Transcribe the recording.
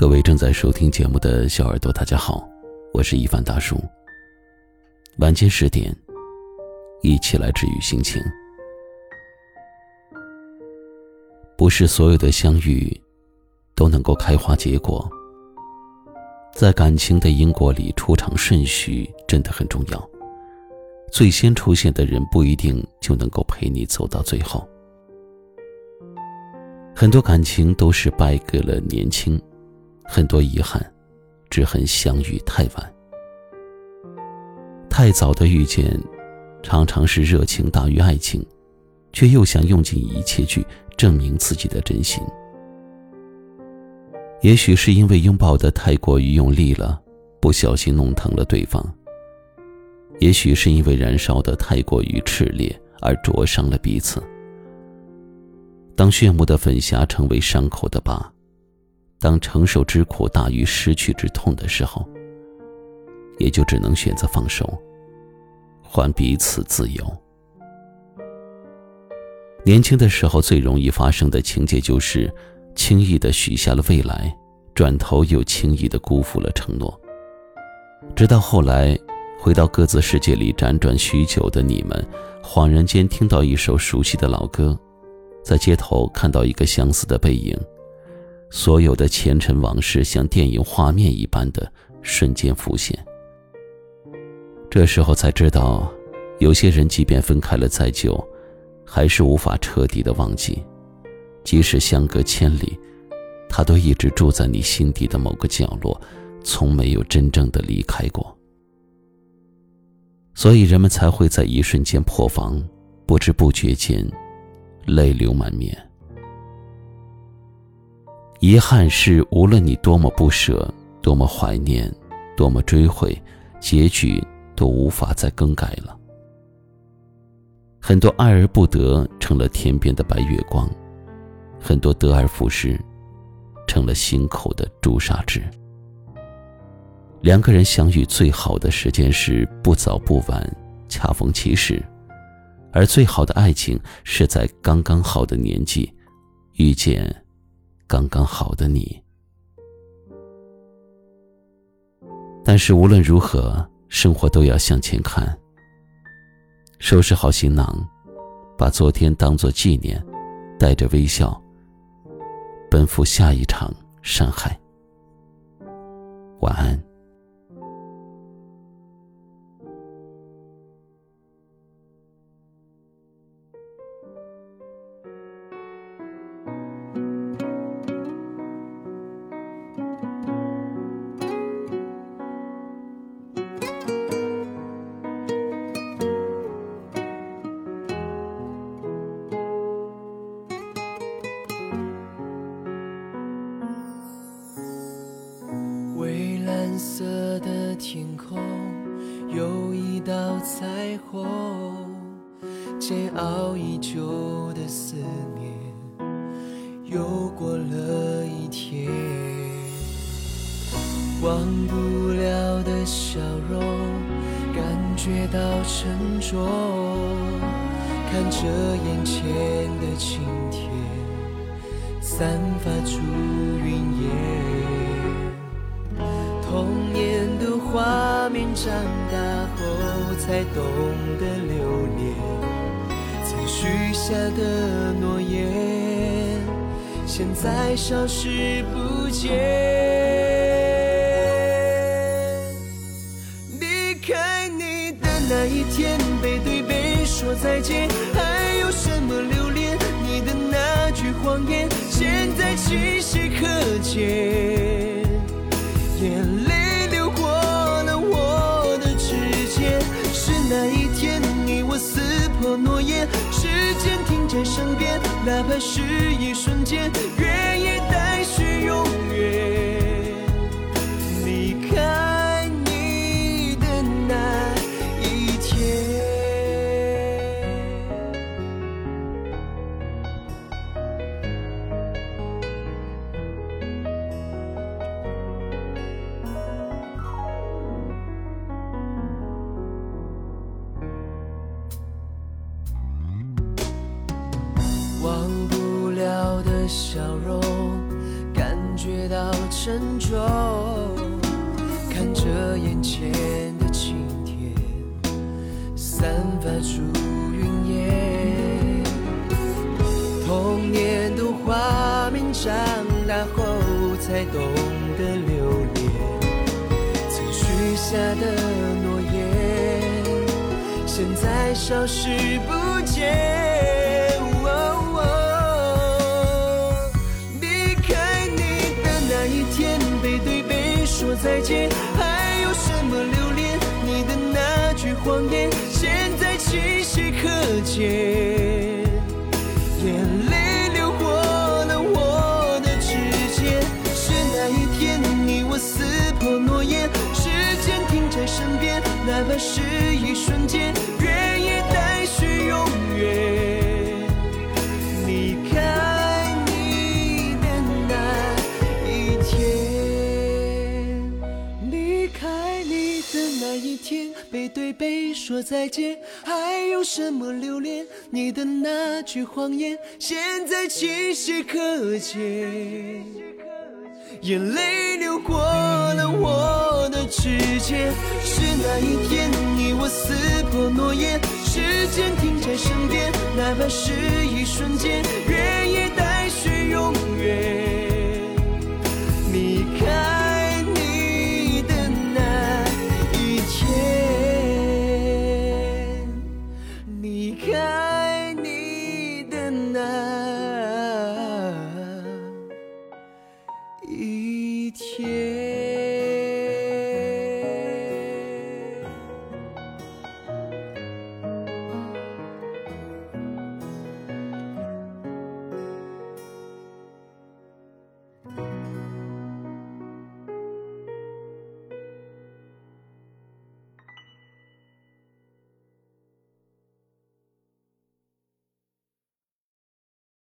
各位正在收听节目的小耳朵，大家好，我是一凡大叔。晚间十点，一起来治愈心情。不是所有的相遇都能够开花结果，在感情的因果里，出场顺序真的很重要。最先出现的人不一定就能够陪你走到最后。很多感情都是败给了年轻。很多遗憾，只恨相遇太晚。太早的遇见，常常是热情大于爱情，却又想用尽一切去证明自己的真心。也许是因为拥抱的太过于用力了，不小心弄疼了对方；也许是因为燃烧的太过于炽烈，而灼伤了彼此。当炫目的粉霞成为伤口的疤。当承受之苦大于失去之痛的时候，也就只能选择放手，还彼此自由。年轻的时候最容易发生的情节就是，轻易的许下了未来，转头又轻易的辜负了承诺。直到后来，回到各自世界里辗转许久的你们，恍然间听到一首熟悉的老歌，在街头看到一个相似的背影。所有的前尘往事像电影画面一般的瞬间浮现。这时候才知道，有些人即便分开了再久，还是无法彻底的忘记；即使相隔千里，他都一直住在你心底的某个角落，从没有真正的离开过。所以人们才会在一瞬间破防，不知不觉间，泪流满面。遗憾是，无论你多么不舍，多么怀念，多么追悔，结局都无法再更改了。很多爱而不得，成了天边的白月光；很多得而复失，成了心口的朱砂痣。两个人相遇最好的时间是不早不晚，恰逢其时，而最好的爱情是在刚刚好的年纪遇见。刚刚好的你，但是无论如何，生活都要向前看。收拾好行囊，把昨天当作纪念，带着微笑，奔赴下一场山海。晚安。色的天空有一道彩虹，煎熬已久的思念。又过了一天，忘不了的笑容，感觉到沉重，看着眼前的晴天，散发出云面，长大后才懂得留恋。曾许下的诺言，现在消失不见。离开你的那一天，背对背说再见，还有什么留恋？你的那句谎言，现在清晰可见。哪怕是一瞬间，愿意带去永笑容，感觉到沉重，看着眼前的晴天散发出云烟。童年的画面，长大后才懂得留恋。曾许下的诺言，现在消失不见。谎言，现在清晰可见。眼泪流过了我的指尖，是那一天你我撕破诺言，时间停在身边，哪怕是一瞬间，一天，背对背说再见，还有什么留恋？你的那句谎言，现在清晰可见。眼泪流过了我的指尖，是那一天你我撕破诺言，时间停在身边，哪怕是一瞬间。愿意带去永远天